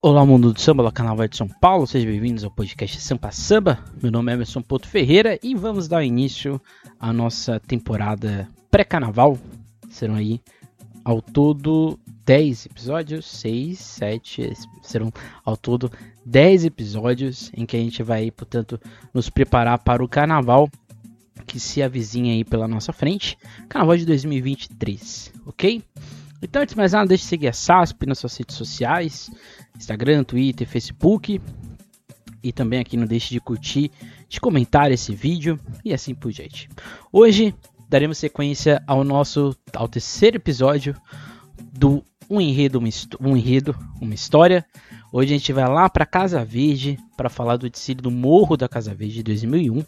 Olá, mundo do samba, canal Vai de São Paulo, sejam bem-vindos ao podcast Sampa Samba. Meu nome é Emerson Porto Ferreira e vamos dar início à nossa temporada pré-carnaval. Serão aí ao todo 10 episódios, 6, 7, serão ao todo 10 episódios em que a gente vai, portanto, nos preparar para o carnaval que se avizinha aí pela nossa frente, carnaval de 2023, ok? Então, antes de mais nada, deixe de seguir a SASP nas suas redes sociais, Instagram, Twitter, Facebook. E também aqui não deixe de curtir, de comentar esse vídeo e assim por diante. Hoje daremos sequência ao nosso ao terceiro episódio do Um Enredo, uma, um enredo, uma História. Hoje a gente vai lá para Casa Verde para falar do desfile do Morro da Casa Verde de 2001.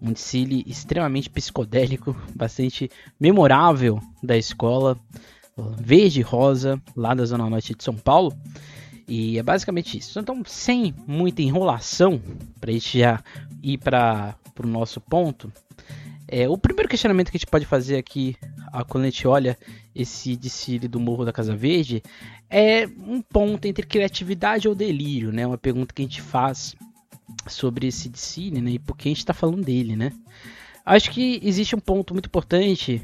Um desfile extremamente psicodélico, bastante memorável da escola verde rosa lá da Zona Norte de São Paulo. E é basicamente isso. Então, sem muita enrolação, para a gente já ir para o nosso ponto, é, o primeiro questionamento que a gente pode fazer aqui, quando a gente olha esse desfile do Morro da Casa Verde, é um ponto entre criatividade ou delírio, né? Uma pergunta que a gente faz sobre esse desfile, né? E por que a gente está falando dele, né? Acho que existe um ponto muito importante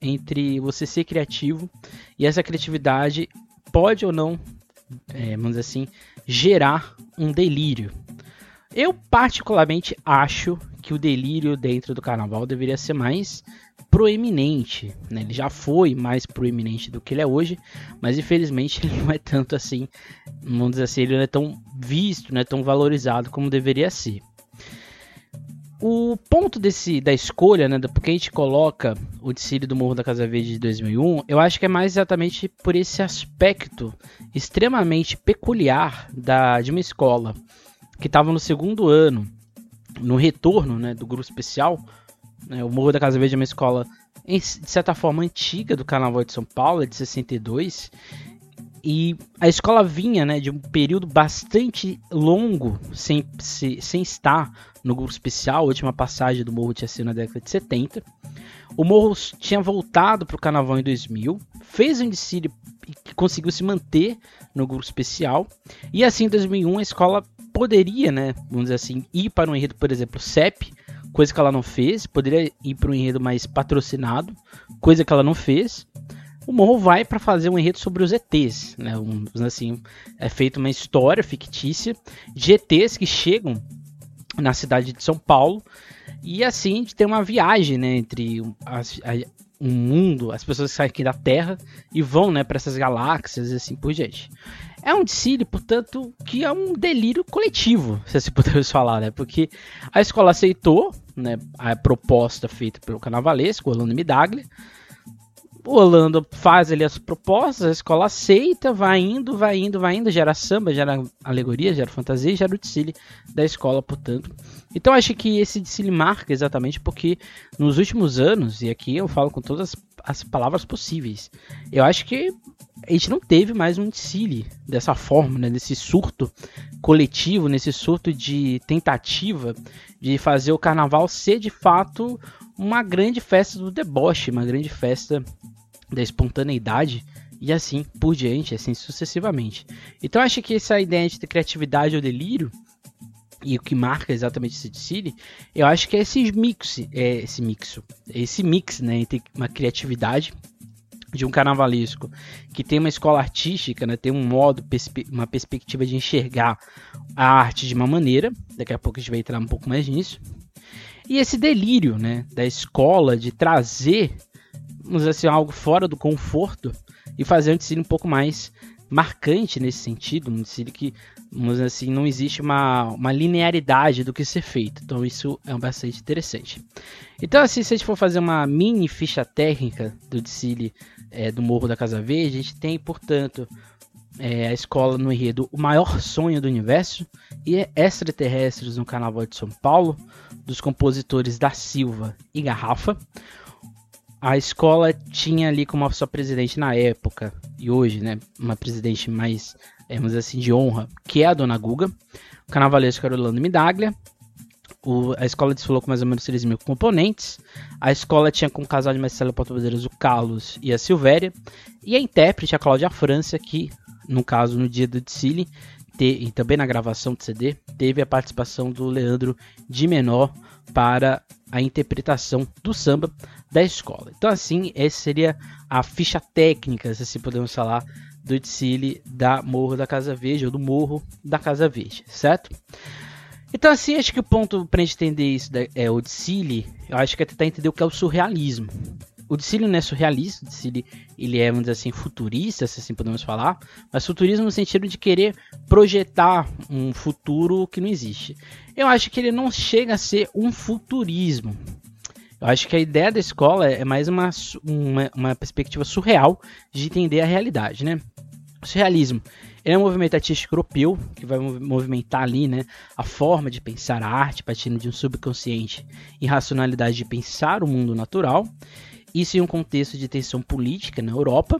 entre você ser criativo e essa criatividade pode ou não é, vamos dizer assim, gerar um delírio. Eu particularmente acho que o delírio dentro do carnaval deveria ser mais proeminente, né? Ele já foi mais proeminente do que ele é hoje, mas infelizmente ele não é tanto assim, vamos dizer assim, ele não é tão visto, não é tão valorizado como deveria ser. O ponto desse da escolha, né, porque a gente coloca o desfile do Morro da Casa Verde de 2001, eu acho que é mais exatamente por esse aspecto extremamente peculiar da de uma escola que estava no segundo ano, no retorno, né, do grupo especial. Né, o Morro da Casa Verde é uma escola de certa forma antiga do Carnaval de São Paulo, é de 62, e a escola vinha né, de um período bastante longo sem, sem estar no grupo especial. A última passagem do Morro tinha sido na década de 70. O Morro tinha voltado para o carnaval em 2000, fez um desfile e conseguiu se manter no grupo especial. E assim, em 2001, a escola poderia, né, vamos dizer assim, ir para um enredo, por exemplo, CEP, coisa que ela não fez. Poderia ir para um enredo mais patrocinado, coisa que ela não fez. O Morro vai para fazer um enredo sobre os ETs, né? Um, assim, é feita uma história fictícia de ETs que chegam na cidade de São Paulo. E assim de ter uma viagem né, entre as, a, um mundo, as pessoas que saem aqui da Terra e vão né, para essas galáxias e assim por diante. É um desfile, portanto, que é um delírio coletivo, se assim podemos falar, né? Porque a escola aceitou né, a proposta feita pelo carnavalesco, Orlando Midaglia, o Orlando faz ali as propostas, a escola aceita, vai indo, vai indo, vai indo, gera samba, gera alegoria, gera fantasia, gera o desfile da escola, portanto. Então acho que esse desfile marca exatamente porque nos últimos anos, e aqui eu falo com todas as palavras possíveis, eu acho que a gente não teve mais um desfile dessa forma, né, nesse surto coletivo, nesse surto de tentativa de fazer o carnaval ser de fato uma grande festa do deboche, uma grande festa da espontaneidade e assim por diante, assim sucessivamente. Então acho que essa ideia de criatividade ou delírio e o que marca exatamente esse desfile, eu acho que é esse mix, é esse mixo, esse mix, né, entre uma criatividade de um carnavalesco que tem uma escola artística, né, tem um modo, uma perspectiva de enxergar a arte de uma maneira. Daqui a pouco a gente vai entrar um pouco mais nisso. E esse delírio, né, da escola de trazer vamos assim, algo fora do conforto e fazer um desfile um pouco mais marcante nesse sentido, um desfile que, vamos assim, não existe uma, uma linearidade do que ser feito. Então isso é bastante interessante. Então assim, se a gente for fazer uma mini ficha técnica do desfile é, do Morro da Casa Verde, a gente tem, portanto, é, a escola no enredo O Maior Sonho do Universo e Extraterrestres no Carnaval de São Paulo, dos compositores da Silva e Garrafa a escola tinha ali como sua presidente na época, e hoje, né, uma presidente mais, vamos dizer assim, de honra, que é a dona Guga, o carnavalesco era Midaglia, o, a escola desfilou com mais ou menos 3 mil componentes, a escola tinha como casal de Marcelo Porto-Bandeiras o Carlos e a Silvéria, e a intérprete, a Cláudia França, que, no caso, no dia do desfile, e também na gravação do CD, teve a participação do Leandro de Menor para a interpretação do samba da escola. Então, assim, essa seria a ficha técnica, se assim podemos falar, do desfile da Morro da Casa Verde, ou do Morro da Casa Verde, certo? Então, assim, acho que o ponto para entender isso é o desfile, eu acho que é tentar entender o que é o surrealismo. O desfile não é surrealista, o desfile ele é, vamos assim, futurista, se assim podemos falar, mas futurismo no sentido de querer projetar um futuro que não existe. Eu acho que ele não chega a ser um futurismo. Eu acho que a ideia da escola é mais uma, uma, uma perspectiva surreal de entender a realidade, né? O surrealismo é um movimento artístico europeu que vai movimentar ali, né, a forma de pensar a arte partindo de um subconsciente e racionalidade de pensar o mundo natural. Isso em um contexto de tensão política na Europa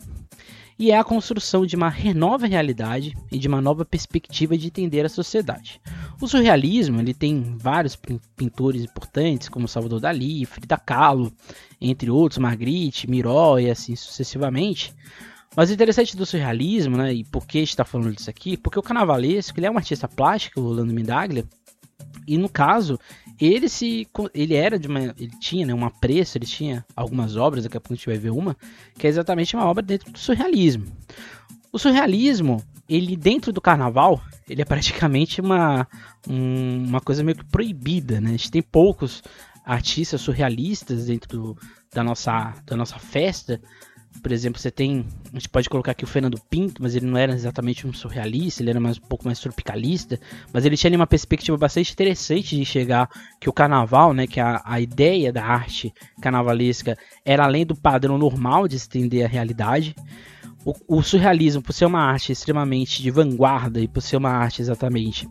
e é a construção de uma nova realidade e de uma nova perspectiva de entender a sociedade. O surrealismo ele tem vários pintores importantes, como Salvador Dalí, Frida Kahlo, entre outros, Magritte, Miró e assim sucessivamente. Mas o interessante do surrealismo, né, e por que está falando disso aqui, porque o carnavalesco ele é um artista plástico, o Orlando Midaglia, e no caso, ele se ele era de uma ele tinha né, uma pressa ele tinha algumas obras daqui a pouco a gente vai ver uma que é exatamente uma obra dentro do surrealismo. O surrealismo ele dentro do carnaval ele é praticamente uma um, uma coisa meio que proibida né? A gente tem poucos artistas surrealistas dentro do, da nossa da nossa festa por exemplo, você tem. A gente pode colocar aqui o Fernando Pinto, mas ele não era exatamente um surrealista, ele era mais, um pouco mais tropicalista. Mas ele tinha ali uma perspectiva bastante interessante de enxergar que o carnaval, né, que a, a ideia da arte carnavalesca era além do padrão normal de estender a realidade. O, o surrealismo, por ser uma arte extremamente de vanguarda e por ser uma arte exatamente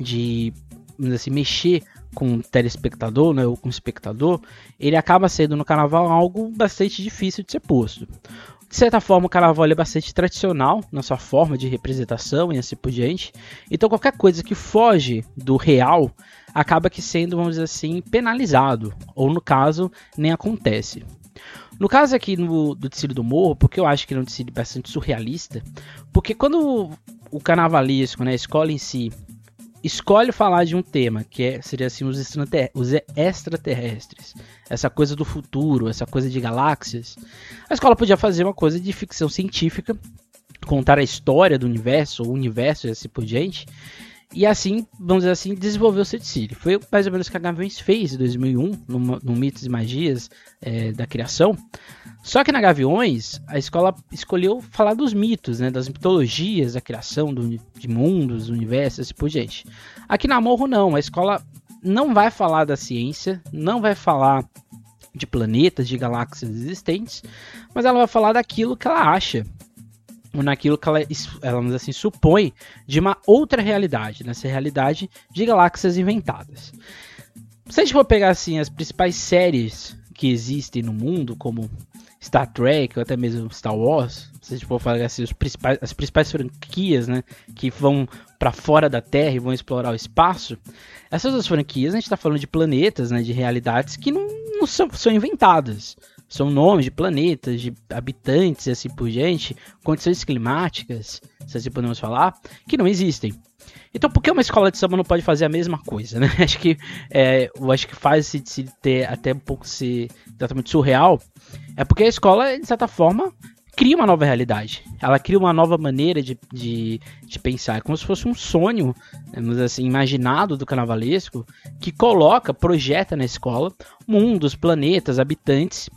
de assim, mexer com o telespectador, né, ou com espectador, ele acaba sendo no carnaval algo bastante difícil de ser posto. De certa forma, o carnaval é bastante tradicional na sua forma de representação e assim por diante. Então, qualquer coisa que foge do real acaba que sendo, vamos dizer assim, penalizado, ou no caso, nem acontece. No caso aqui no, do Tecido do Morro, porque eu acho que é um tecido bastante surrealista, porque quando o carnavalesco, né, a escola em si, escolhe falar de um tema que é, seria assim os, extraterrestres, essa coisa do futuro, essa coisa de galáxias, a escola podia fazer uma coisa de ficção científica, contar a história do universo, o universo e assim por diante, e assim, vamos dizer assim, desenvolver o City Foi mais ou menos o que a Gaviões fez em 2001, no, no Mitos e Magias é, da Criação. Só que na Gaviões, a escola escolheu falar dos mitos, né, das mitologias da criação do, de mundos, universos, assim por diante. Aqui na Morro, não. A escola não vai falar da ciência, não vai falar de planetas, de galáxias existentes, mas ela vai falar daquilo que ela acha naquilo que ela, ela assim, supõe de uma outra realidade, nessa realidade de galáxias inventadas. Se a gente for pegar assim as principais séries que existem no mundo, como Star Trek ou até mesmo Star Wars, se a gente for falar assim, os principais, as principais franquias, né, que vão para fora da Terra e vão explorar o espaço, essas duas franquias a gente está falando de planetas, né, de realidades que não, não são, são inventadas são nomes de planetas, de habitantes e assim por diante, condições climáticas, se assim podemos falar, que não existem. Então, por que uma escola de samba não pode fazer a mesma coisa, né? Acho que, é, eu acho que faz se, se ter até um pouco se exatamente surreal, é porque a escola, de certa forma, cria uma nova realidade. Ela cria uma nova maneira de, de, de pensar, como se fosse um sonho, assim, imaginado do carnavalesco, que coloca, projeta na escola mundos, planetas, habitantes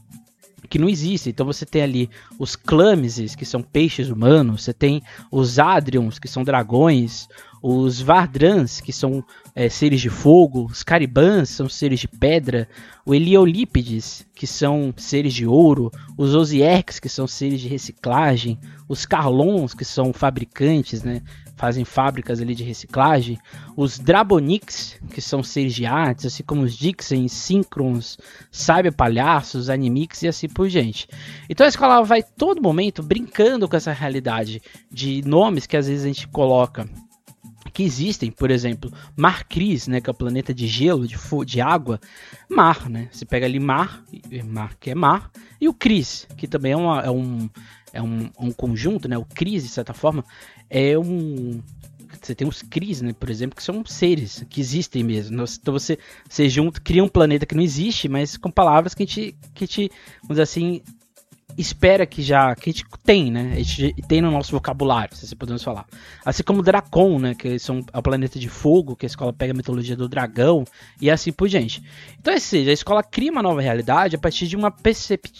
que não existe. Então você tem ali os Clameses, que são peixes humanos, você tem os Adrions, que são dragões, os Vardrans, que são é, seres de fogo, os Caribans são seres de pedra, o Eliolípides, que são seres de ouro, os Osierks, que são seres de reciclagem, os Carlons, que são fabricantes, né, fazem fábricas ali de reciclagem, os Drabonix, que são seres de artes, assim como os Dixon, Synchrons, Cyber Palhaços, Animix e assim por diante. Então a escola vai todo momento brincando com essa realidade de nomes que às vezes a gente coloca que existem, por exemplo, Mar Cris, né, que é o planeta de gelo, de, de água, mar, né? Você pega ali mar, mar que é mar, e o Cris, que também é, uma, é um é um, um conjunto, né? O Cris, de certa forma, é um você tem os Cris, né, por exemplo, que são seres que existem mesmo. Então você, você junta, cria um planeta que não existe, mas com palavras que a gente, que a gente vamos dizer assim, espera que já que a gente tem, né? A gente tem no nosso vocabulário, se podemos falar. Assim como Dracon, né? Que são é o planeta de fogo, que a escola pega a mitologia do dragão e assim por diante. Então, ou seja, a escola cria uma nova realidade a partir de uma,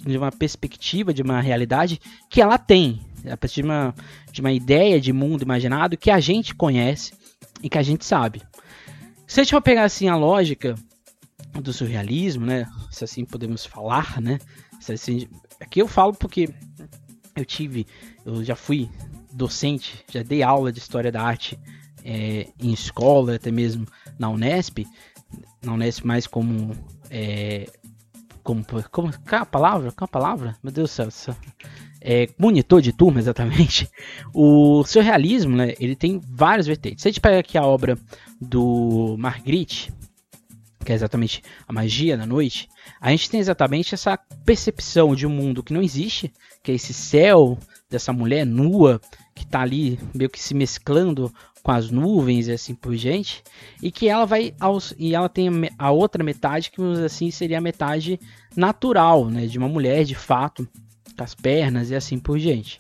de uma perspectiva, de uma realidade que ela tem, a partir de uma, de uma ideia de mundo imaginado que a gente conhece e que a gente sabe. Se a gente for pegar assim a lógica do surrealismo, né? Se assim podemos falar, né? Assim, Aqui eu falo porque eu tive, eu já fui docente, já dei aula de história da arte é, em escola, até mesmo na Unesp, na Unesp mais como é, como, como qual a palavra? Qual a palavra? Meu Deus do céu. É, monitor de turma, exatamente. O surrealismo, né, ele tem várias vertentes. Se a gente pega aqui a obra do Marguerite, que é exatamente a magia da noite, a gente tem exatamente essa percepção de um mundo que não existe, que é esse céu dessa mulher nua que está ali meio que se mesclando com as nuvens e assim por diante, e que ela vai aos, e ela tem a outra metade que assim seria a metade natural, né, de uma mulher de fato, as pernas e assim por diante.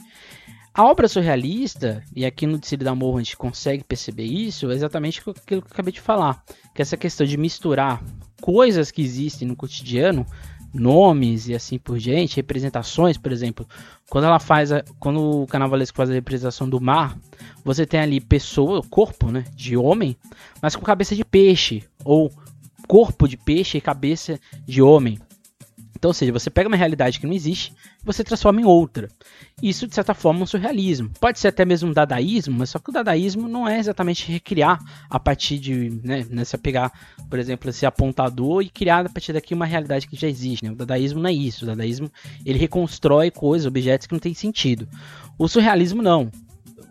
A obra surrealista, e aqui no Decílio da Morro a gente consegue perceber isso, é exatamente aquilo que eu acabei de falar. Que essa questão de misturar coisas que existem no cotidiano, nomes e assim por diante, representações, por exemplo, quando ela faz a, quando o carnavalesco faz a representação do mar, você tem ali pessoa, corpo, né, de homem, mas com cabeça de peixe ou corpo de peixe e cabeça de homem. Então, ou seja, você pega uma realidade que não existe e você transforma em outra. Isso, de certa forma, é um surrealismo. Pode ser até mesmo um dadaísmo, mas só que o dadaísmo não é exatamente recriar a partir de. Né, né, você pegar, por exemplo, esse apontador e criar a partir daqui uma realidade que já existe. Né? O dadaísmo não é isso. O dadaísmo ele reconstrói coisas, objetos que não têm sentido. O surrealismo não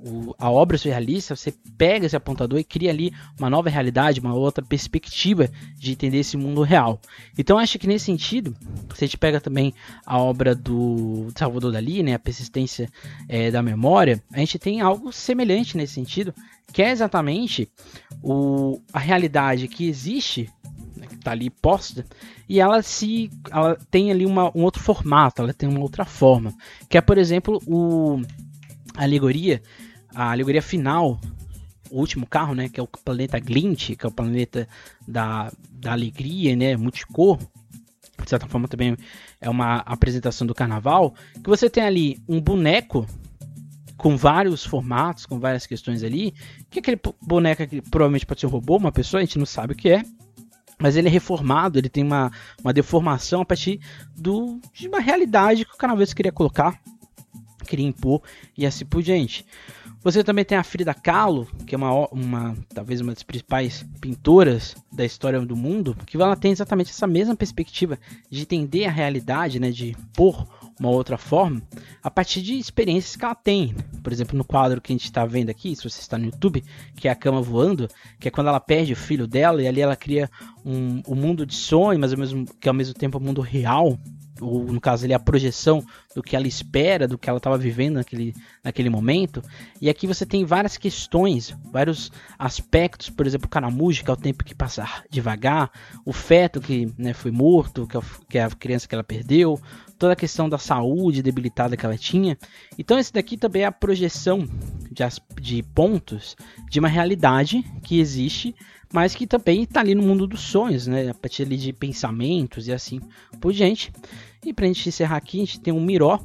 o, a obra surrealista, você pega esse apontador e cria ali uma nova realidade, uma outra perspectiva de entender esse mundo real. Então acho que nesse sentido, se a gente pega também a obra do Salvador Dali, né, a persistência é, da memória, a gente tem algo semelhante nesse sentido, que é exatamente o, a realidade que existe né, que está ali posta, e ela se ela tem ali uma, um outro formato, ela tem uma outra forma, que é por exemplo o a alegoria a alegoria final, o último carro, né, que é o planeta Glint, que é o planeta da, da alegria, né, multicor, de certa forma também é uma apresentação do carnaval, que você tem ali um boneco com vários formatos, com várias questões ali, que aquele boneco que provavelmente pode ser um robô, uma pessoa, a gente não sabe o que é, mas ele é reformado, ele tem uma, uma deformação a partir do, de uma realidade que o carnaval queria colocar, queria impor e assim por diante. Você também tem a Frida Kahlo, que é uma, uma talvez uma das principais pintoras da história do mundo, que ela tem exatamente essa mesma perspectiva de entender a realidade, né, de pôr uma outra forma, a partir de experiências que ela tem. Por exemplo, no quadro que a gente está vendo aqui, se você está no YouTube, que é a cama voando, que é quando ela perde o filho dela e ali ela cria um, um mundo de sonho, mas ao mesmo, que ao mesmo tempo é um mundo real, ou no caso ali a projeção do que ela espera, do que ela estava vivendo naquele, naquele momento. E aqui você tem várias questões, vários aspectos, por exemplo, o caramujo, que é o tempo que passa devagar, o feto que né, foi morto, que é, que é a criança que ela perdeu, toda a questão da saúde debilitada que ela tinha. Então esse daqui também é a projeção de, de pontos de uma realidade que existe mas que também está ali no mundo dos sonhos, né? A partir ali de pensamentos e assim por diante. E para a gente encerrar aqui, a gente tem um Miró,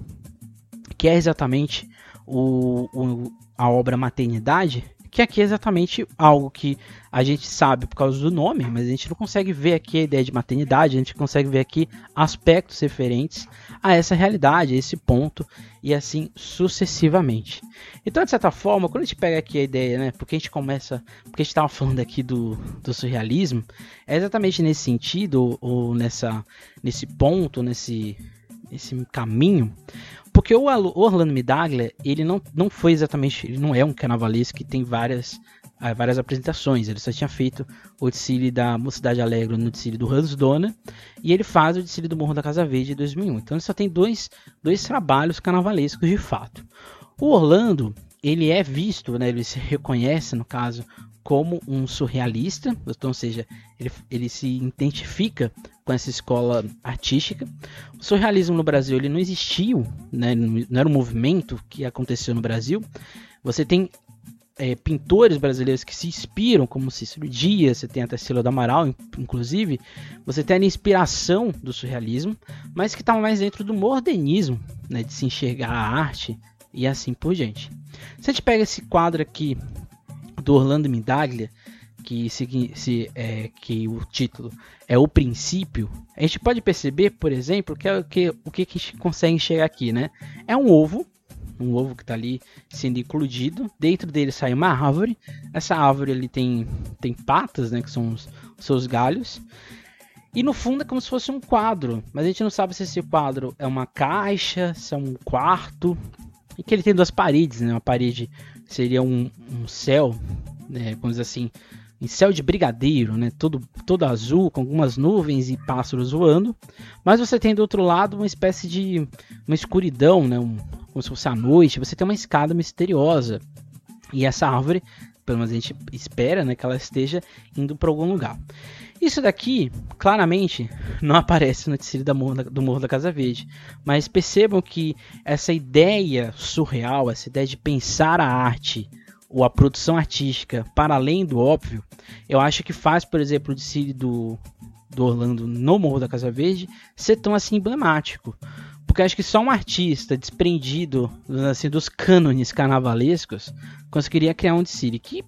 que é exatamente o, o, a obra Maternidade, que aqui é exatamente algo que a gente sabe por causa do nome, mas a gente não consegue ver aqui a ideia de maternidade, a gente consegue ver aqui aspectos referentes a essa realidade, a esse ponto, e assim sucessivamente. Então, de certa forma, quando a gente pega aqui a ideia, né, porque a gente começa, porque a gente estava falando aqui do, do surrealismo, é exatamente nesse sentido, ou, ou nessa, nesse ponto, nesse, nesse caminho, porque o Orlando Midaglia, ele não, não foi exatamente, ele não é um carnavalesco que tem várias, ah, várias apresentações, ele só tinha feito o desfile da Mocidade Alegre no desfile do Hans Dona, e ele faz o desfile do Morro da Casa Verde de 2001. Então ele só tem dois, dois trabalhos carnavalescos de fato. O Orlando, ele é visto, né, ele se reconhece, no caso, como um surrealista, então, ou seja, ele, ele se identifica com essa escola artística. O surrealismo no Brasil ele não existiu, né, não era um movimento que aconteceu no Brasil. Você tem é, pintores brasileiros que se inspiram, como Cícero Dias, você tem a Tarsila do Amaral, inclusive, você tem a inspiração do surrealismo, mas que está mais dentro do modernismo, né, de se enxergar a arte e assim por diante. Se a gente pega esse quadro aqui do Orlando Midaglia, que, se, se, é, que o título é o princípio, a gente pode perceber, por exemplo, que, é, que o que a gente consegue enxergar aqui, né? É um ovo um ovo que está ali sendo eclodido. Dentro dele sai uma árvore. Essa árvore ele tem, tem patas, né, que são os, os seus galhos. E no fundo é como se fosse um quadro, mas a gente não sabe se esse quadro é uma caixa, se é um quarto. E que ele tem duas paredes, né? Uma parede seria um, um céu, né, vamos dizer assim, em céu de brigadeiro, né? Todo, todo azul, com algumas nuvens e pássaros voando. Mas você tem do outro lado uma espécie de uma escuridão, né? Um, como se fosse a noite, você tem uma escada misteriosa. E essa árvore, pelo menos a gente espera né, que ela esteja indo para algum lugar. Isso daqui, claramente, não aparece no tecido do Morro da Casa Verde. Mas percebam que essa ideia surreal, essa ideia de pensar a arte ou a produção artística para além do óbvio, eu acho que faz, por exemplo, o tecido do, do Orlando no Morro da Casa Verde ser tão assim emblemático. Porque acho que só um artista desprendido assim, dos cânones carnavalescos conseguiria criar um City que,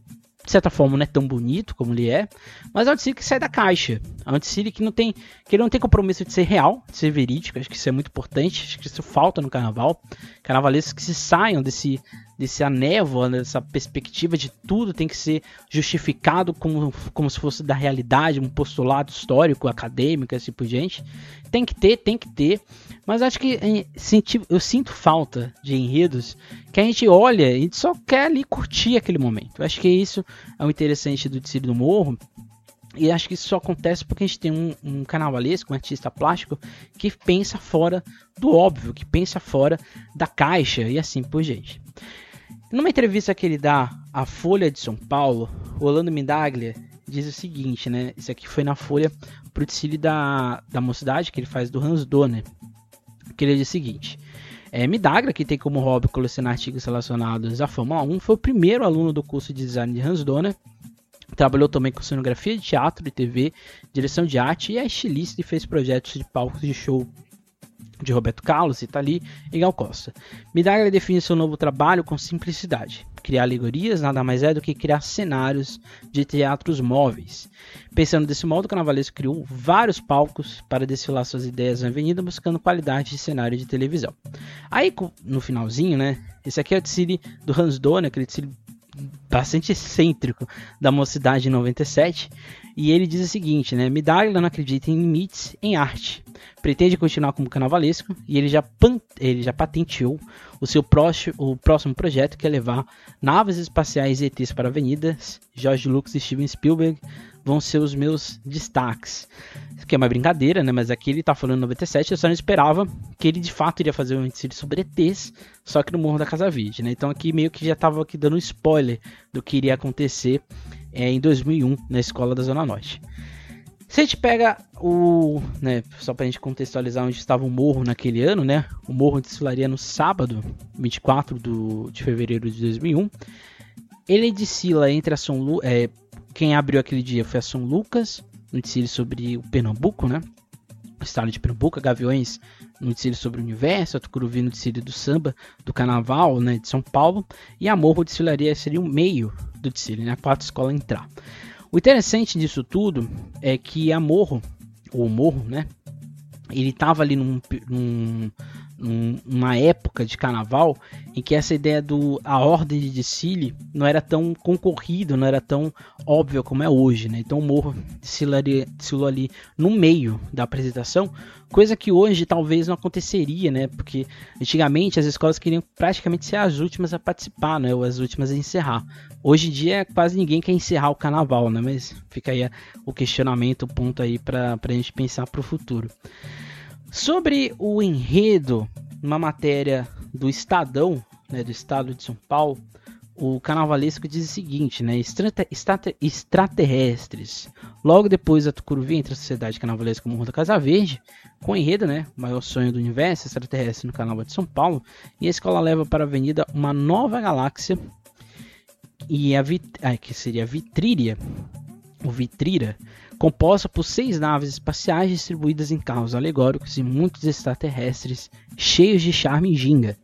de certa forma, não é tão bonito como ele é, mas é um que sai da caixa. É um City que não tem que ele não tem compromisso de ser real, de ser verídico. Acho que isso é muito importante. Acho que isso falta no carnaval. Carnavalescos que se saiam desse desse névoa, dessa perspectiva de tudo tem que ser justificado como, como se fosse da realidade, um postulado histórico, acadêmico, assim por diante. Tem que ter, tem que ter. Mas acho que eu sinto falta de enredos que a gente olha e só quer ali curtir aquele momento. Acho que isso é o interessante do Tecido do Morro. E acho que isso só acontece porque a gente tem um, um carnavalesco, um artista plástico, que pensa fora do óbvio, que pensa fora da caixa e assim por diante. Numa entrevista que ele dá à Folha de São Paulo, Orlando Mindaglia diz o seguinte, né? Isso aqui foi na Folha pro desfile da, da mocidade que ele faz do Hans Donner que ele diz o seguinte. É, que tem como hobby colecionar artigos relacionados à Fórmula 1, foi o primeiro aluno do curso de design de Hans Donner. Trabalhou também com cenografia de teatro e TV, direção de arte e é estilista e fez projetos de palcos de show de Roberto Carlos, Itali e Gal Costa. Midagra define seu novo trabalho com simplicidade. Criar alegorias nada mais é do que criar cenários de teatros móveis. Pensando desse modo, o carnavalesco criou vários palcos para desfilar suas ideias na avenida, buscando qualidade de cenário de televisão. Aí, no finalzinho, né? Esse aqui é o desfile do Hans Donner, aquele desfile bastante excêntrico da Mocidade 97, e ele diz o seguinte, né? Midaglia não acredita em limites em arte. Pretende continuar como carnavalesco e ele já, ele já patenteou o seu próximo, o próximo projeto que é levar naves espaciais ETs para avenidas. George Lucas e Steven Spielberg vão ser os meus destaques. Aqui é uma brincadeira, né? Mas aqui ele tá falando 97, eu só não esperava que ele de fato iria fazer um ensino sobre ETs, só que no Morro da Casa Verde, né? Então aqui meio que já tava aqui dando um spoiler do que iria acontecer é, em 2001 na escola da Zona Norte. Se a gente pega o. Né, só pra gente contextualizar onde estava o morro naquele ano, né? O morro desfilaria no sábado, 24 do, de fevereiro de 2001. Ele desfila entre a São Lu, é, Quem abriu aquele dia foi a São Lucas, no desfile sobre o Pernambuco, né? O estado de Pernambuco, Gaviões no desfile sobre o universo, a Tucuruvi no desfile do samba, do carnaval, né, de São Paulo, e a Morro desfilaria seria o meio do desfile, né, a quarta escola entrar. O interessante disso tudo é que a Morro, ou Morro, né, ele estava ali num, num, numa época de carnaval em que essa ideia do a ordem de desfile não era tão concorrido, não era tão óbvia como é hoje, né? Então o morro desfilou ali no meio da apresentação, coisa que hoje talvez não aconteceria, né? Porque antigamente as escolas queriam praticamente ser as últimas a participar, né? Ou as últimas a encerrar. Hoje em dia quase ninguém quer encerrar o carnaval, né? Mas fica aí o questionamento, o ponto aí para a gente pensar para o futuro. Sobre o enredo, uma matéria do Estadão, né, do Estado de São Paulo, o carnavalesco diz o seguinte, né? Extraterrestres. Logo depois, a Tucuruvi entra a Sociedade Carnavalesca Morro da Casa Verde, com enredo, né? O maior sonho do universo, extraterrestre no Carnaval de São Paulo. E a escola leva para a avenida uma nova galáxia, e a vit... ah, que seria a Vitríria, o Vitrira, composta por seis naves espaciais distribuídas em carros alegóricos e muitos extraterrestres cheios de charme e ginga.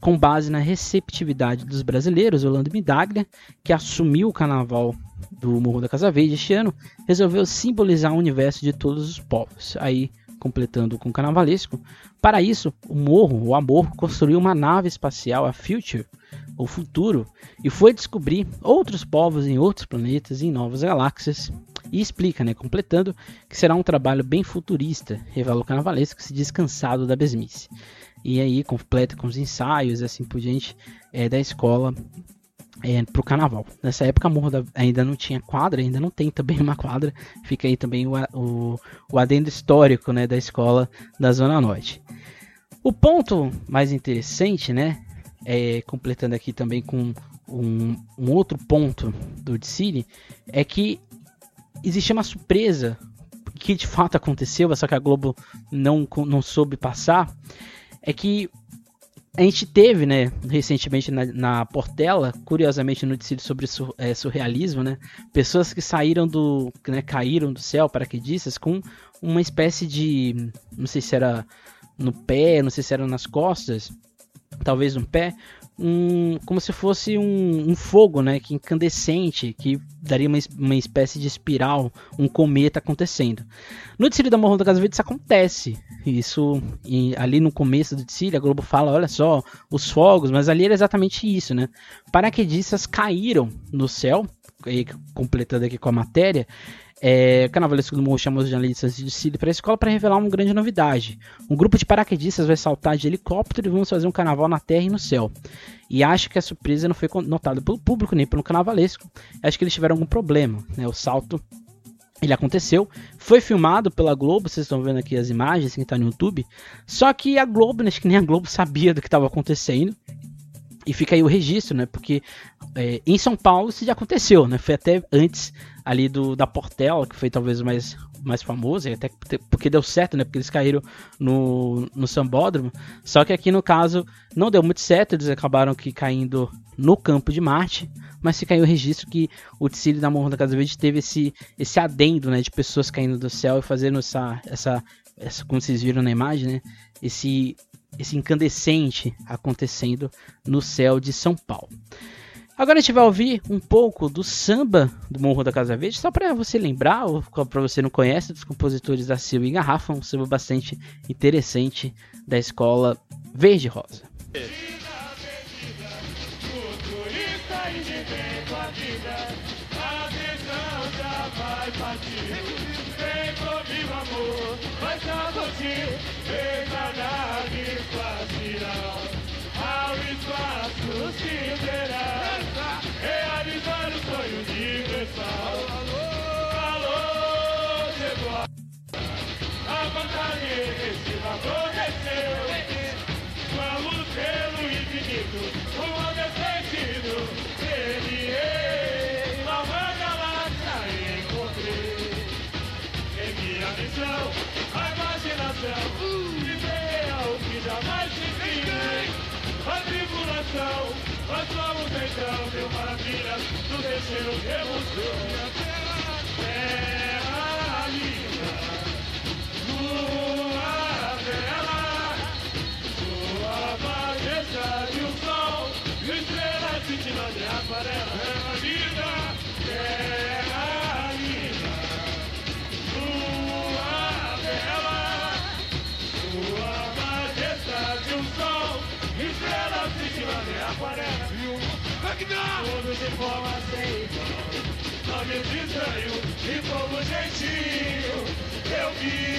Com base na receptividade dos brasileiros, Orlando Midaglia, que assumiu o carnaval do Morro da Casa Verde este ano, resolveu simbolizar o universo de todos os povos. Aí, completando com o carnavalesco, para isso, o Morro, o Amor, construiu uma nave espacial, a Future, o futuro, e foi descobrir outros povos em outros planetas e em novas galáxias e explica, né, completando, que será um trabalho bem futurista, revela o carnavalesco se diz cansado da besmice. E aí completa com os ensaios assim por diante é, da escola é, para o carnaval. Nessa época a Morro ainda não tinha quadra, ainda não tem também uma quadra. Fica aí também o, o, o adendo histórico né, da escola da Zona Norte. O ponto mais interessante, né, é, completando aqui também com um, um outro ponto do City, é que existia uma surpresa que de fato aconteceu, só que a Globo não, não soube passar, é que a gente teve, né, recentemente na, na Portela, curiosamente no noticiário sobre sur, é, surrealismo, né, pessoas que saíram do, né, caíram do céu, paraquedistas, com uma espécie de, não sei se era no pé, não sei se era nas costas, talvez no pé, um, como se fosse um, um, fogo, né, que incandescente, que daria uma, uma espécie de espiral, um cometa acontecendo. No Tsiri da Morro da Casa Verde isso acontece. Isso e ali no começo do Tsiri, a Globo fala, olha só, os fogos, mas ali era exatamente isso, né? Paraquedistas caíram no céu, completando aqui com a matéria, é, Carnavalesco do Morro chamou os jornalistas de Cílio para a escola para revelar uma grande novidade. Um grupo de paraquedistas vai saltar de helicóptero e vamos fazer um carnaval na terra e no céu. E acho que a surpresa não foi notada pelo público nem pelo carnavalesco. Acho que eles tiveram algum problema. Né? O salto ele aconteceu, foi filmado pela Globo, vocês estão vendo aqui as imagens que está no YouTube. Só que a Globo, acho que nem a Globo sabia do que estava acontecendo. E fica aí o registro, né? Porque é, em São Paulo isso já aconteceu, né? Foi até antes ali do da Portela, que foi talvez o mais, mais famoso, e até porque deu certo, né? Porque eles caíram no, no Sambódromo. Só que aqui no caso não deu muito certo, eles acabaram que caindo no campo de Marte, mas fica aí o registro que o Tsili da Morro da Casa Verde teve esse, esse adendo, né? De pessoas caindo do céu e fazendo essa, essa, essa como vocês viram na imagem, né? Esse esse incandescente acontecendo no céu de São Paulo. Agora a gente vai ouvir um pouco do samba do Morro da Casa Verde, só para você lembrar, ou para você não conhece, dos compositores da Silva e Garrafa, um samba bastante interessante da escola Verde Rosa. Nós terceiro revolução. Terra Todos de forma igual Nome de estranho e povo gentil Eu vivo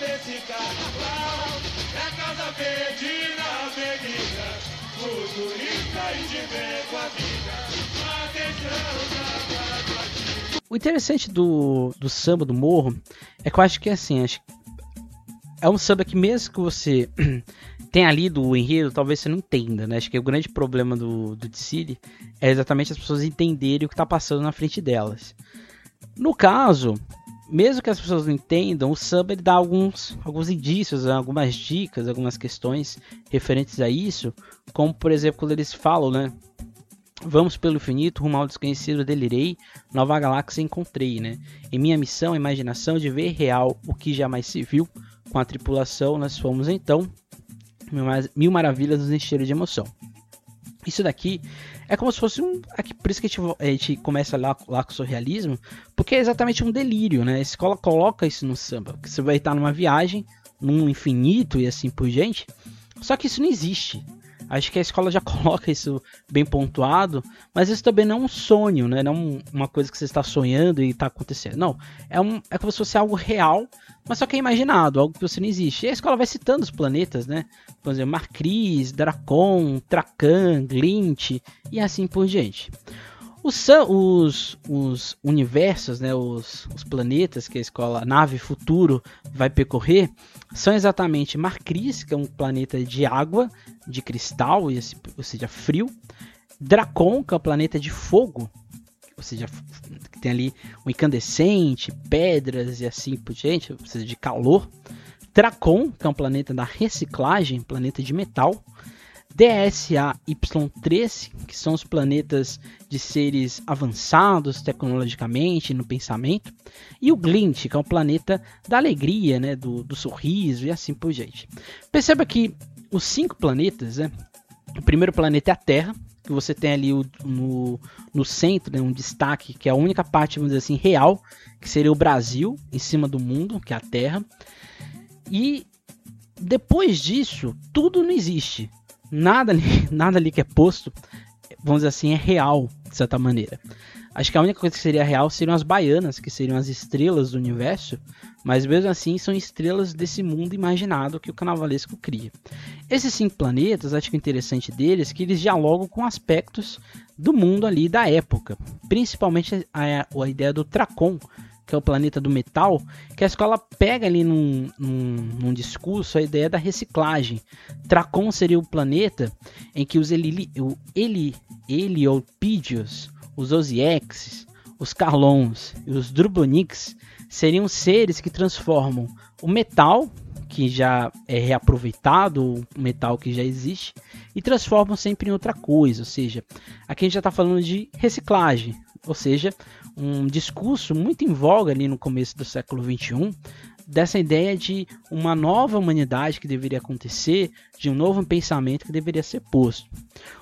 nesse carnaval. É avenida, e de com a vida. O interessante do, do samba do morro é que eu acho que assim, acho é um samba que mesmo que você tenha lido o enredo, talvez você não entenda, né? Acho que o grande problema do, do Tsiri é exatamente as pessoas entenderem o que está passando na frente delas. No caso, mesmo que as pessoas não entendam, o samba ele dá alguns, alguns indícios, né? algumas dicas, algumas questões referentes a isso, como por exemplo quando eles falam, né? Vamos pelo infinito, rumo ao desconhecido delirei, nova galáxia encontrei, né? Em minha missão, a imaginação de ver real o que jamais se viu, com a tripulação nós fomos então, mil, mar- mil maravilhas nos encheram de emoção. Isso daqui é como se fosse um. Aqui, por isso que a gente, a gente começa lá, lá com o surrealismo, porque é exatamente um delírio, né? A escola coloca isso no samba, que você vai estar numa viagem, num infinito e assim por diante. Só que isso não existe. Acho que a escola já coloca isso bem pontuado, mas isso também não é um sonho, né? Não é um- uma coisa que você está sonhando e está acontecendo. Não, é, um, é como se fosse algo real, mas só que é imaginado, algo que você não existe. E a escola vai citando os planetas, né? Por exemplo, Marcris, Dracon, Tracan, Glint e assim por diante. Os, os, os universos, né, os, os planetas que a escola nave futuro vai percorrer são exatamente Marcris, que é um planeta de água, de cristal, ou seja, frio. Dracon, que é um planeta de fogo, ou seja, que tem ali um incandescente, pedras e assim por diante, ou seja, de calor. Dracon, que é um planeta da reciclagem, planeta de metal. DSA Y3, que são os planetas de seres avançados tecnologicamente no pensamento, e o Glint, que é um planeta da alegria, né, do, do sorriso e assim por diante. Perceba que os cinco planetas, né, o primeiro planeta é a Terra, que você tem ali o- no, no centro né, um destaque, que é a única parte, vamos dizer assim, real, que seria o Brasil, em cima do mundo, que é a Terra. E depois disso, tudo não existe. Nada nada ali que é posto, vamos dizer assim, é real, de certa maneira. Acho que a única coisa que seria real seriam as baianas, que seriam as estrelas do universo, mas mesmo assim são estrelas desse mundo imaginado que o carnavalesco cria. Esses cinco planetas, acho que o interessante deles é que eles dialogam com aspectos do mundo ali da época, principalmente a, a ideia do Tracon, que é o planeta do metal, que a escola pega ali num, num, num discurso a ideia da reciclagem. Tracon seria o planeta em que os Eli, o Eli, Heliopídeos, os Osiexes, os Carlons e os Drubonix seriam seres que transformam o metal, que já é reaproveitado, o metal que já existe, e transformam sempre em outra coisa. Ou seja, aqui a gente já está falando de reciclagem, ou seja, um discurso muito em voga ali no começo do século XXI, dessa ideia de uma nova humanidade que deveria acontecer, de um novo pensamento que deveria ser posto.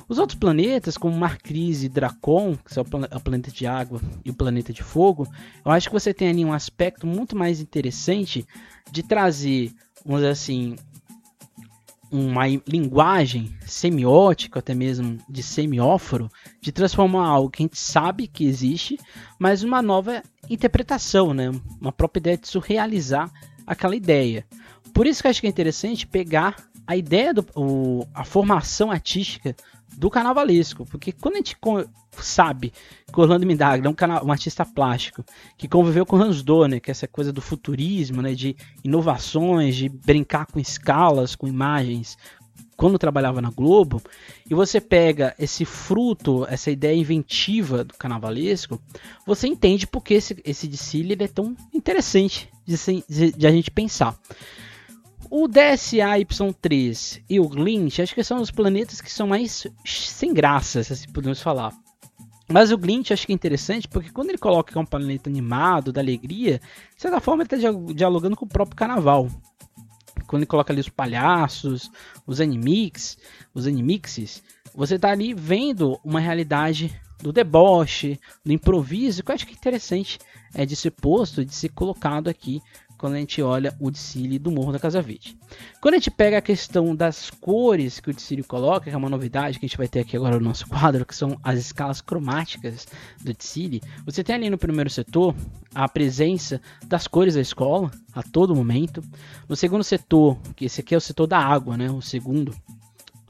Os outros planetas, como Marcris e Dracon, que são o plane- o planeta de água e o planeta de fogo, eu acho que você tem ali um aspecto muito mais interessante de trazer, vamos dizer assim, uma linguagem semiótica, até mesmo de semióforo, de transformar algo que a gente sabe que existe, mas uma nova interpretação, né? uma própria ideia de surrealizar aquela ideia. Por isso que eu acho que é interessante pegar a ideia, do, o- a formação artística do carnavalesco, porque quando a gente sabe que Orlando Mindaglia é um, cana- um artista plástico que conviveu com Hans Donner, que é essa coisa do futurismo, né, de inovações, de brincar com escalas, com imagens, quando trabalhava na Globo, e você pega esse fruto, essa ideia inventiva do carnavalesco, você entende porque esse, esse ele é tão interessante de, de- de a gente pensar. O DSA-Y3 e o Glint, acho que são os planetas que são mais sem graça, se podemos falar. Mas o Glint acho que é interessante porque quando ele coloca que é um planeta animado, da alegria, de certa forma ele está dialogando com o próprio carnaval. Quando ele coloca ali os palhaços, os animix, os animixes, você está ali vendo uma realidade do deboche, do improviso, que eu acho que é interessante é de ser posto, de ser colocado aqui quando a gente olha o Dicile do Morro da Casa Verde. Quando a gente pega a questão das cores que o Dicile coloca, que é uma novidade que a gente vai ter aqui agora no nosso quadro, que são as escalas cromáticas do Dicile, você tem ali no primeiro setor a presença das cores da escola a todo momento. No segundo setor, que esse aqui é o setor da água, né? O segundo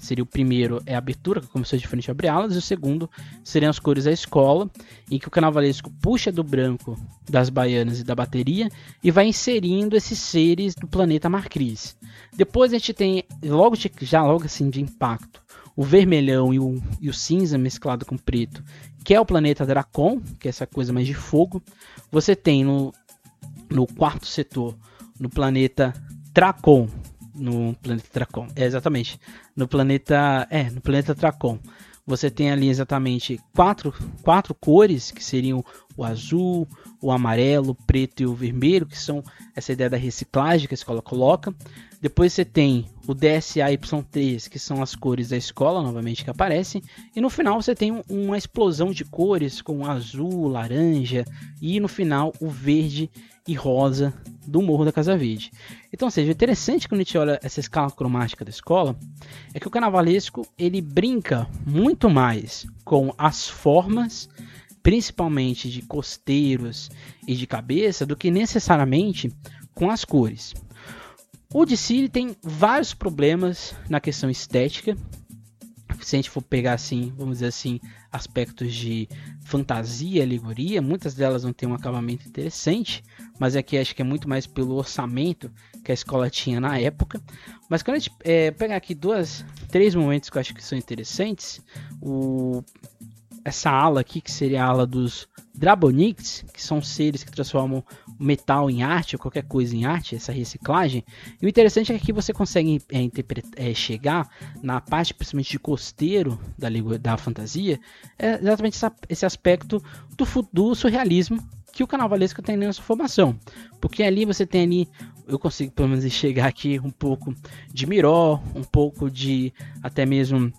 seria o primeiro é a abertura, que começou de frente abre alas, e o segundo seriam as cores da escola, em que o carnavalesco puxa do branco das baianas e da bateria e vai inserindo esses seres do planeta Marcris. Depois a gente tem, logo de, já logo assim de impacto, o vermelhão e o, e o cinza mesclado com preto, que é o planeta Dracon, que é essa coisa mais de fogo. Você tem no, no quarto setor, no planeta Tracon, no planeta Tracon. É, exatamente. No planeta. É, no planeta Tracon. Você tem ali exatamente quatro, quatro cores, que seriam o azul, o amarelo, o preto e o vermelho, que são essa ideia da reciclagem que a escola coloca. Depois você tem o DSAY3, que são as cores da escola, novamente, que aparecem. E no final você tem uma explosão de cores, com azul, laranja e no final o verde e rosa do Morro da Casa Verde. Então, seja, interessante quando a gente olha essa escala cromática da escola, é que o carnavalesco ele brinca muito mais com as formas, principalmente de costeiros e de cabeça, do que necessariamente com as cores. O DC tem vários problemas na questão estética, se a gente for pegar assim, vamos dizer assim, aspectos de fantasia, alegoria, muitas delas não têm um acabamento interessante, mas aqui acho que é muito mais pelo orçamento que a escola tinha na época. Mas quando a gente é, pegar aqui duas, três momentos que eu acho que são interessantes, o, essa ala aqui, que seria a ala dos Drabonics, que são seres que transformam metal em arte ou qualquer coisa em arte, essa reciclagem. E o interessante é que aqui você consegue é, é, chegar na parte principalmente de costeiro da, da fantasia, é exatamente essa, esse aspecto do, do surrealismo que o carnavalesco tem nessa formação. Porque ali você tem ali, eu consigo pelo menos chegar aqui um pouco de Miró, um pouco de até mesmo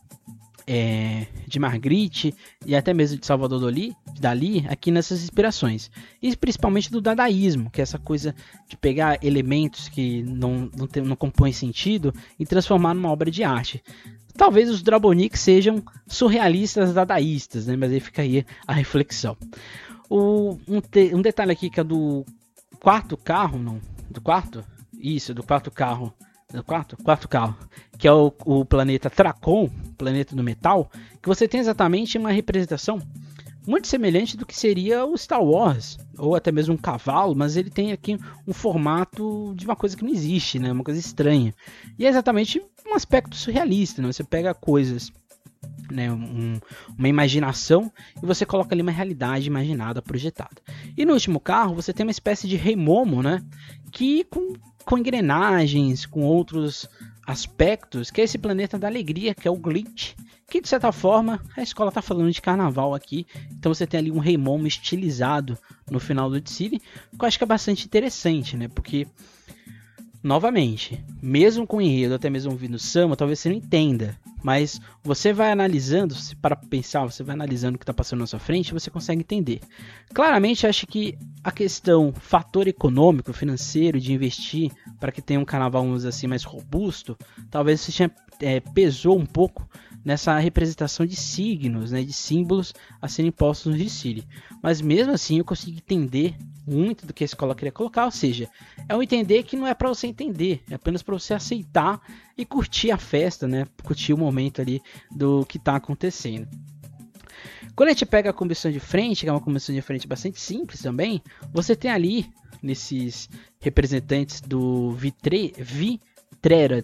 é, de Marguerite e até mesmo de Salvador Dali, Dali aqui nessas inspirações. E principalmente do dadaísmo, que é essa coisa de pegar elementos que não, não, tem, não compõem sentido e transformar numa obra de arte. Talvez os Drabonics sejam surrealistas dadaístas, né? mas aí fica aí a reflexão. O, um, te, um detalhe aqui que é do quarto carro, não? Do quarto? Isso, do quarto carro. Do quarto? Carro. Que é o, o planeta Tracon, planeta do metal. Que você tem exatamente uma representação muito semelhante do que seria o Star Wars, ou até mesmo um cavalo, mas ele tem aqui um formato de uma coisa que não existe, né? Uma coisa estranha. E é exatamente um aspecto surrealista, né? Você pega coisas né, um, uma imaginação e você coloca ali uma realidade imaginada, projetada. E no último carro você tem uma espécie de rei momo, né, que com, com engrenagens, com outros aspectos, que é esse planeta da alegria, que é o Glitch, que de certa forma a escola está falando de carnaval aqui, então você tem ali um rei momo estilizado no final do City, que eu acho que é bastante interessante, né, porque novamente, mesmo com enredo, até mesmo ouvindo samba, talvez você não entenda. Mas você vai analisando, para pensar, você vai analisando o que está passando na sua frente, você consegue entender. Claramente, acho que a questão fator econômico, financeiro, de investir para que tenha um carnaval, vamos assim, mais robusto, talvez tinha, é, pesou um pouco nessa representação de signos, né, de símbolos a serem postos no Gicile. Mas mesmo assim eu consegui entender muito do que a escola queria colocar, ou seja, é um entender que não é para você entender, é apenas para você aceitar e curtir a festa, né, curtir o momento ali do que está acontecendo. Quando a gente pega a comissão de frente, que é uma comissão de frente bastante simples também, você tem ali nesses representantes do V3,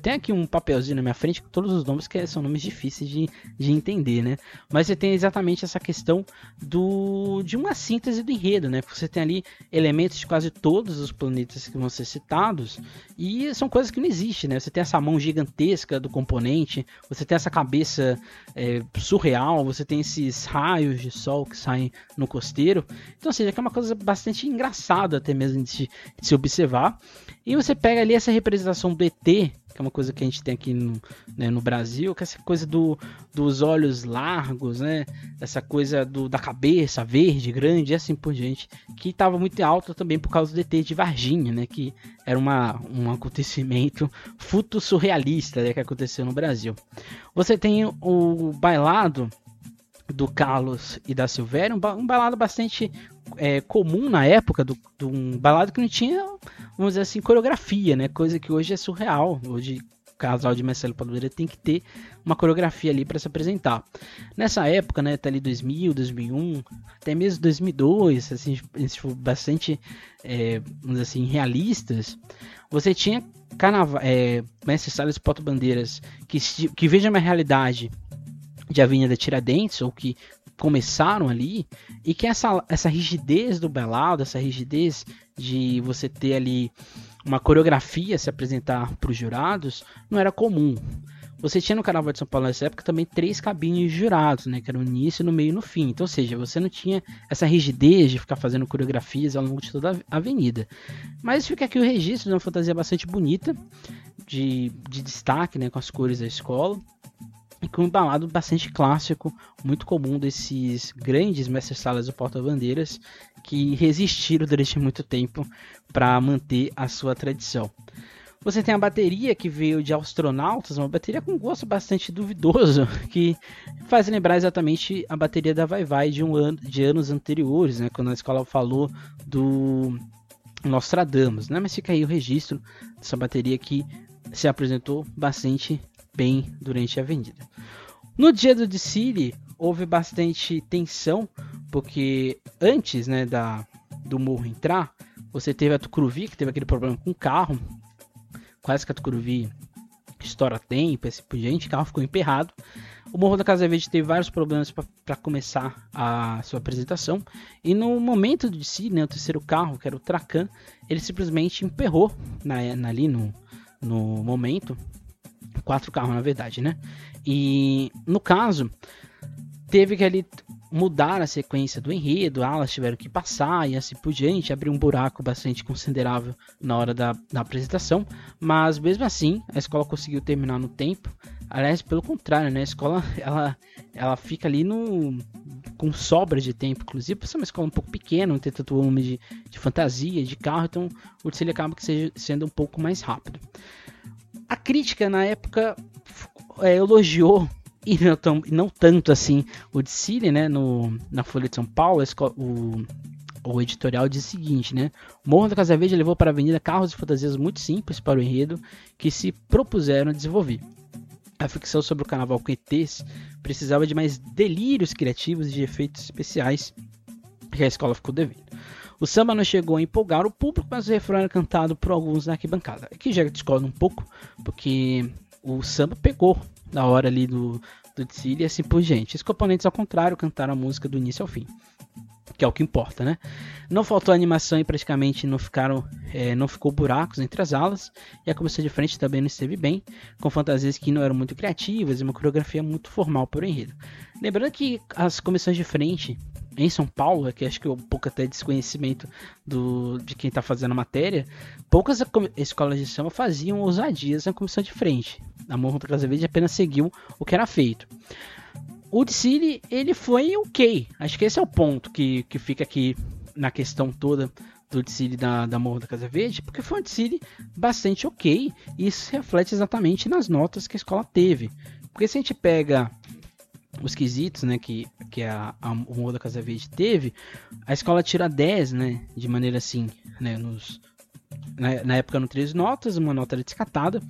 Tem aqui um papelzinho na minha frente com todos os nomes que são nomes difíceis de, de entender, né? Mas você tem exatamente essa questão do de uma síntese do enredo, né? Você tem ali elementos de quase todos os planetas que vão ser citados e são coisas que não existem, né? Você tem essa mão gigantesca do componente, você tem essa cabeça é, surreal, você tem esses raios de sol que saem no costeiro. Então, ou seja, que é uma coisa bastante engraçada até mesmo de, de se observar. E você pega ali essa representação do ET, que é uma coisa que a gente tem aqui no, né, no Brasil, que é essa coisa do, dos olhos largos, né? Essa coisa do, da cabeça verde, grande, e assim por diante, que estava muito alta também por causa do ET de Varginha, né? Que era uma, um acontecimento futo surrealista né, que aconteceu no Brasil. Você tem o bailado do Carlos e da Silvéria, um, um balado bastante é, comum na época, do, um balado que não tinha, vamos dizer assim, coreografia, né? Coisa que hoje é surreal. Hoje casal de Marcelo Padoeira tem que ter uma coreografia ali para se apresentar. Nessa época, né, até ali 2000, 2001, até mesmo 2002, assim, for bastante, é, vamos assim, realistas, você tinha carnaval, é, mestre Salles Porto-Bandeiras que, que veja uma realidade de Avenida Tiradentes, ou que começaram ali, e que essa, essa rigidez do belado, essa rigidez de você ter ali uma coreografia se apresentar para os jurados, não era comum. Você tinha no Carnaval de São Paulo nessa época também três cabines de jurados, né? Que era no início, no meio e no fim. Então, ou seja, você não tinha essa rigidez de ficar fazendo coreografias ao longo de toda a avenida. Mas fica aqui o registro de uma fantasia bastante bonita, de, de destaque, né? Com as cores da escola e com um embalado bastante clássico, muito comum desses grandes mestres-salas do porta-bandeiras que resistiram durante muito tempo para manter a sua tradição. Você tem a bateria que veio de astronautas, uma bateria com gosto bastante duvidoso, que faz lembrar exatamente a bateria da Vai Vai de, um ano, de anos anteriores, né, quando a escola falou do Nostradamus, né, mas fica aí o registro dessa bateria que se apresentou bastante bem durante a vendida. No dia do desfile houve bastante tensão, porque antes né, da, do morro entrar, você teve a Tucuruvi, que teve aquele problema com o carro, quase que a Tucuruvi estoura tempo, esse por gente, o carro ficou emperrado. O Morro da Casa Verde teve vários problemas para começar a sua apresentação. E no momento de si, né, o terceiro carro, que era o Tracan, ele simplesmente emperrou na, na, ali no, no momento quatro carros na verdade, né? E no caso, teve que ali mudar a sequência do enredo, alas tiveram que passar e assim por diante, abrir um buraco bastante considerável na hora da, da apresentação, mas mesmo assim a escola conseguiu terminar no tempo. Aliás, pelo contrário, né? A escola ela, ela fica ali no com sobra de tempo, inclusive, por ser uma escola um pouco pequena, não tem tanto volume de, de fantasia, de carro, então o desfile acaba que seja, sendo um pouco mais rápido. A crítica na época é, elogiou e não, tão, não, tanto assim o Dicile, né, no, na Folha de São Paulo, o, o editorial diz o seguinte, né, Morro da Casa Verde levou para a avenida carros e fantasias muito simples para o enredo que se propuseram a desenvolver. A ficção sobre o carnaval ETs precisava de mais delírios criativos e de efeitos especiais que a escola ficou devendo. O samba não chegou a empolgar o público, mas o refrão era cantado por alguns na arquibancada. Aqui já discordo um pouco, porque o samba pegou na hora ali do, do desfile e assim por diante. Os componentes, ao contrário, cantaram a música do início ao fim. Que é o que importa, né? Não faltou animação e praticamente não ficaram, é, não ficou buracos entre as alas. E a comissão de frente também não esteve bem, com fantasias que não eram muito criativas e uma coreografia muito formal por enredo. Lembrando que as comissões de frente em São Paulo, que acho que é um pouco até desconhecimento do, de quem está fazendo a matéria, poucas escolas de samba faziam ousadias na comissão de frente. A Morro Casa Verde apenas seguiu o que era feito. O City, ele foi ok. Acho que esse é o ponto que, que fica aqui na questão toda do City da, da Morro da Casa Verde, porque foi um City bastante ok. E isso reflete exatamente nas notas que a escola teve. Porque se a gente pega os quesitos, né, que, que a, a, o Morro da Casa Verde teve, a escola tira 10, né, de maneira assim, né, nos, na, na época eram três notas, uma nota era descartada.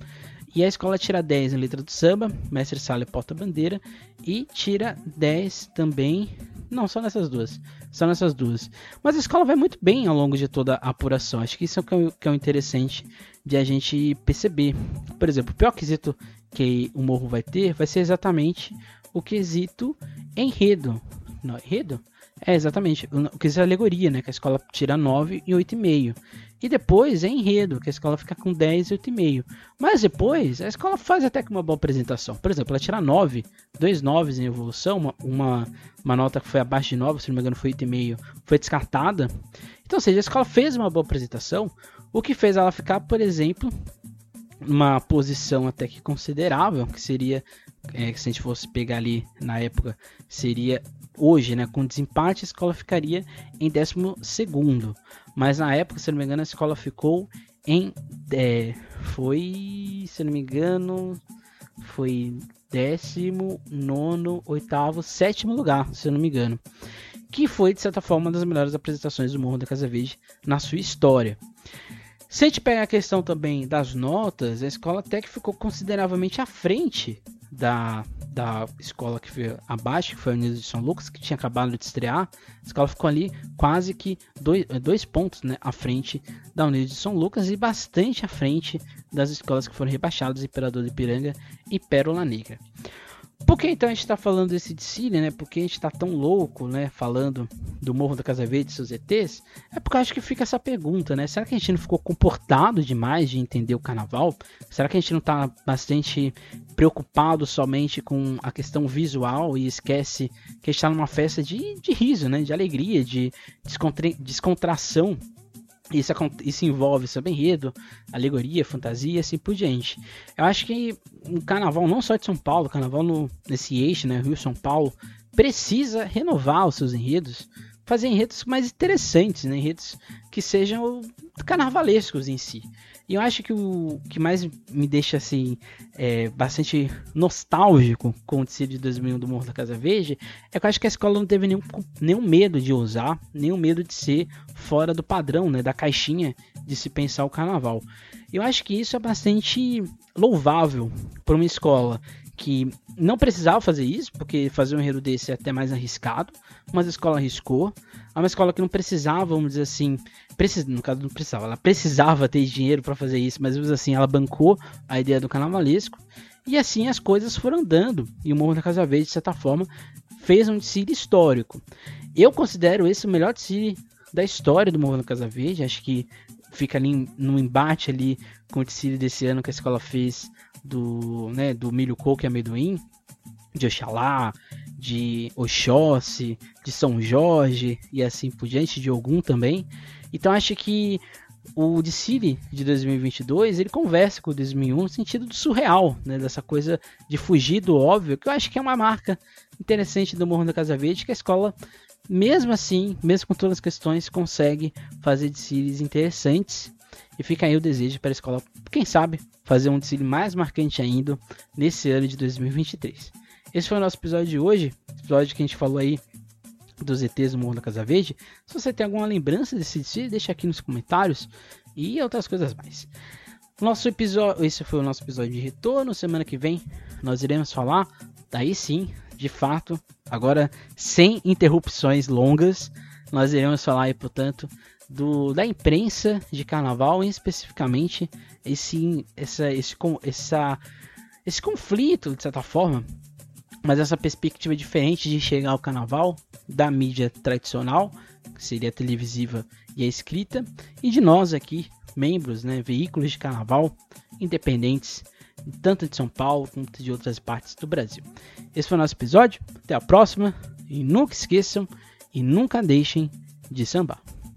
E a escola tira 10 em letra do samba, mestre sala e porta-bandeira. E tira 10 também. Não, só nessas duas. Só nessas duas. Mas a escola vai muito bem ao longo de toda a apuração. Acho que isso é o que é, que é o interessante de a gente perceber. Por exemplo, o pior quesito que o morro vai ter vai ser exatamente o quesito enredo. Não, enredo? É, exatamente. O quesito é alegoria, né? Que a escola tira 9 e 8,5. E depois é enredo, que a escola fica com 10 e 8,5. Mas depois a escola faz até que uma boa apresentação. Por exemplo, ela tira 9, dois 9 em evolução, uma, uma, uma, nota que foi abaixo de 9, se não me engano foi 8,5, foi descartada. Então, ou seja, a escola fez uma boa apresentação, o que fez ela ficar, por exemplo, numa posição até que considerável, que seria, é, se a gente fosse pegar ali na época, seria hoje, né, com desempate, a escola ficaria em 12 segundo. Mas na época, se não me engano, a escola ficou em. É, foi. Se não me engano. Foi décimo, nono, oitavo, sétimo lugar, se eu não me engano. Que foi, de certa forma, uma das melhores apresentações do Morro da Casa Verde na sua história. Se a gente pegar a questão também das notas, a escola até que ficou consideravelmente à frente da, da escola que foi abaixo, que foi a Unidos de São Lucas, que tinha acabado de estrear. A escola ficou ali quase que dois, eh, dois pontos né, à frente da Unidos de São Lucas e bastante à frente das escolas que foram rebaixadas, Imperador de Piranga e Pérola Negra. Por que então a gente está falando desse desfile, né? Por que a gente está tão louco, né? Falando do Morro da Casa Verde e seus ETs? É porque eu acho que fica essa pergunta, né? Será que a gente não ficou comportado demais de entender o carnaval? Será que a gente não está bastante preocupado somente com a questão visual e esquece que a gente está numa festa de, de riso, né? De alegria, de descontração isso, isso envolve samba enredo, alegoria, fantasia, assim por diante. Eu acho que o carnaval, não só de São Paulo, carnaval no, nesse eixo, né, Rio-São Paulo, precisa renovar os seus enredos, fazer enredos mais interessantes, né, enredos que sejam carnavalescos em si. E eu acho que o que mais me deixa assim é, bastante nostálgico com o tecido de 2001 do Morro da Casa Verde é que eu acho que a escola não teve nenhum, nenhum medo de usar, nenhum medo de ser fora do padrão, né, da caixinha de se pensar o carnaval. Eu acho que isso é bastante louvável para uma escola que não precisava fazer isso, porque fazer um enredo desse é até mais arriscado, mas a escola arriscou. É uma escola que não precisava, vamos dizer assim, precisa, no caso não precisava, ela precisava ter dinheiro para fazer isso, mas assim, ela bancou a ideia do carnavalesco e assim as coisas foram andando. E o Morro da Casa Verde, de certa forma, fez um desfile histórico. Eu considero esse o melhor desfile da história do Morro da Casa Verde, acho que fica ali no embate ali com o desfile desse ano que a escola fez do, né, do milho coco e amendoim, de Oxalá, de Oxóssi, de São Jorge e assim por diante, de Ogum também. Então acho que o City de 2022 ele conversa com o 2001 no sentido do surreal, né, dessa coisa de fugir do óbvio, que eu acho que é uma marca interessante do Morro da Casa Verde, que a escola, mesmo assim, mesmo com todas as questões, consegue fazer desfiles interessantes. E fica aí o desejo para a escola, quem sabe, fazer um desfile mais marcante ainda nesse ano de 2023. Esse foi o nosso episódio de hoje, episódio que a gente falou aí dos ETs do Morro da Casa Verde. Se você tem alguma lembrança desse desfile, deixa aqui nos comentários e outras coisas mais. Nosso episódio, esse foi o nosso episódio de retorno. Semana que vem nós iremos falar, daí sim, de fato, agora sem interrupções longas, nós iremos falar aí, portanto, do, da imprensa de carnaval, e especificamente esse, essa, esse, essa, esse conflito, de certa forma, mas essa perspectiva diferente de chegar ao carnaval da mídia tradicional, que seria a televisiva e a escrita, e de nós aqui, membros, né, veículos de carnaval independentes, tanto de São Paulo quanto de outras partes do Brasil. Esse foi o nosso episódio, até a próxima, e nunca esqueçam e nunca deixem de sambar.